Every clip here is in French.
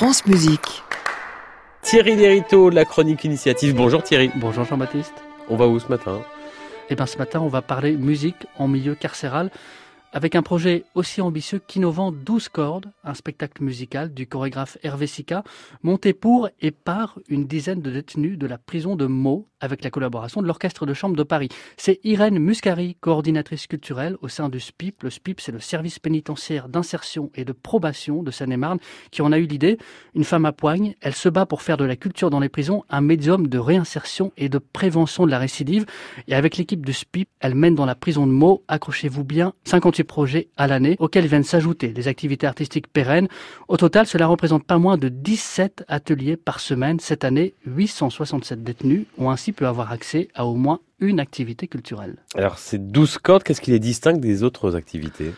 France Musique. Thierry Lériteau de la chronique initiative. Bonjour Thierry. Bonjour Jean-Baptiste. On va où ce matin? Eh bien ce matin, on va parler musique en milieu carcéral avec un projet aussi ambitieux qu'innovant 12 cordes, un spectacle musical du chorégraphe Hervé Sica, monté pour et par une dizaine de détenus de la prison de Meaux, avec la collaboration de l'Orchestre de Chambre de Paris. C'est Irène Muscari, coordinatrice culturelle au sein du SPIP. Le SPIP, c'est le service pénitentiaire d'insertion et de probation de Seine-et-Marne, qui en a eu l'idée. Une femme à poigne, elle se bat pour faire de la culture dans les prisons un médium de réinsertion et de prévention de la récidive. Et avec l'équipe du SPIP, elle mène dans la prison de Meaux, accrochez-vous bien, 58 projets à l'année, auxquels viennent s'ajouter des activités artistiques pérennes. Au total, cela représente pas moins de 17 ateliers par semaine. Cette année, 867 détenus ont ainsi peut avoir accès à au moins une activité culturelle. Alors ces 12 cordes, qu'est-ce qui les distingue des autres activités?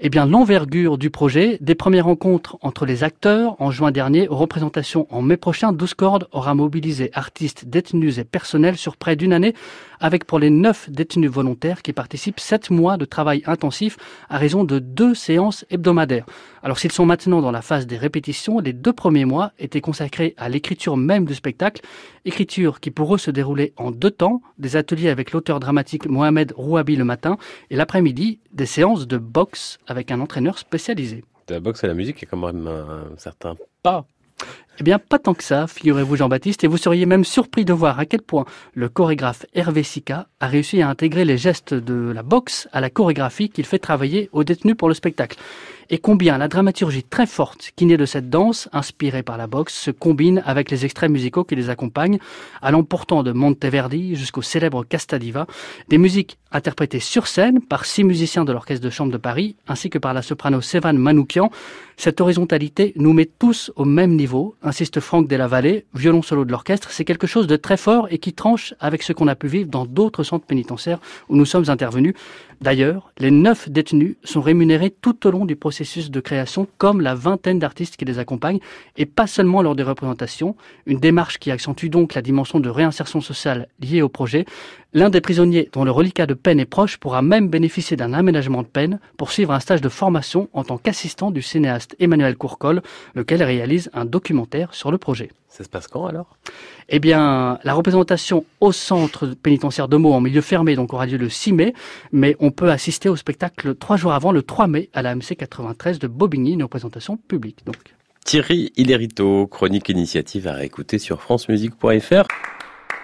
Eh bien, l'envergure du projet, des premières rencontres entre les acteurs en juin dernier aux représentations en mai prochain, 12 cordes aura mobilisé artistes, détenus et personnels sur près d'une année, avec pour les neuf détenus volontaires qui participent sept mois de travail intensif à raison de deux séances hebdomadaires. Alors s'ils sont maintenant dans la phase des répétitions, les deux premiers mois étaient consacrés à l'écriture même du spectacle, écriture qui pour eux se déroulait en deux temps, des ateliers avec l'auteur dramatique Mohamed Rouabi le matin et l'après-midi, des séances de boxe avec un entraîneur spécialisé. La boxe à la musique, il y a quand même un certain pas. Eh bien, pas tant que ça, figurez-vous Jean-Baptiste, et vous seriez même surpris de voir à quel point le chorégraphe Hervé Sica a réussi à intégrer les gestes de la boxe à la chorégraphie qu'il fait travailler aux détenus pour le spectacle et combien la dramaturgie très forte qui naît de cette danse, inspirée par la boxe, se combine avec les extraits musicaux qui les accompagnent, allant pourtant de Monteverdi jusqu'au célèbre Castadiva, des musiques interprétées sur scène par six musiciens de l'Orchestre de Chambre de Paris, ainsi que par la soprano Sévan Manoukian. Cette horizontalité nous met tous au même niveau, insiste Franck Delavallée, violon solo de l'orchestre, c'est quelque chose de très fort et qui tranche avec ce qu'on a pu vivre dans d'autres centres pénitentiaires où nous sommes intervenus. D'ailleurs, les neuf détenus sont rémunérés tout au long du processus de création, comme la vingtaine d'artistes qui les accompagnent, et pas seulement lors des représentations, une démarche qui accentue donc la dimension de réinsertion sociale liée au projet. L'un des prisonniers dont le reliquat de peine est proche pourra même bénéficier d'un aménagement de peine pour suivre un stage de formation en tant qu'assistant du cinéaste Emmanuel Courcol, lequel réalise un documentaire sur le projet. Ça se passe quand alors? Eh bien, la représentation au centre pénitentiaire de Meaux en milieu fermé donc aura lieu le 6 mai, mais on peut assister au spectacle trois jours avant, le 3 mai, à la MC 93 de Bobigny, une représentation publique. Donc. Thierry Hilerito, chronique initiative à réécouter sur francemusique.fr.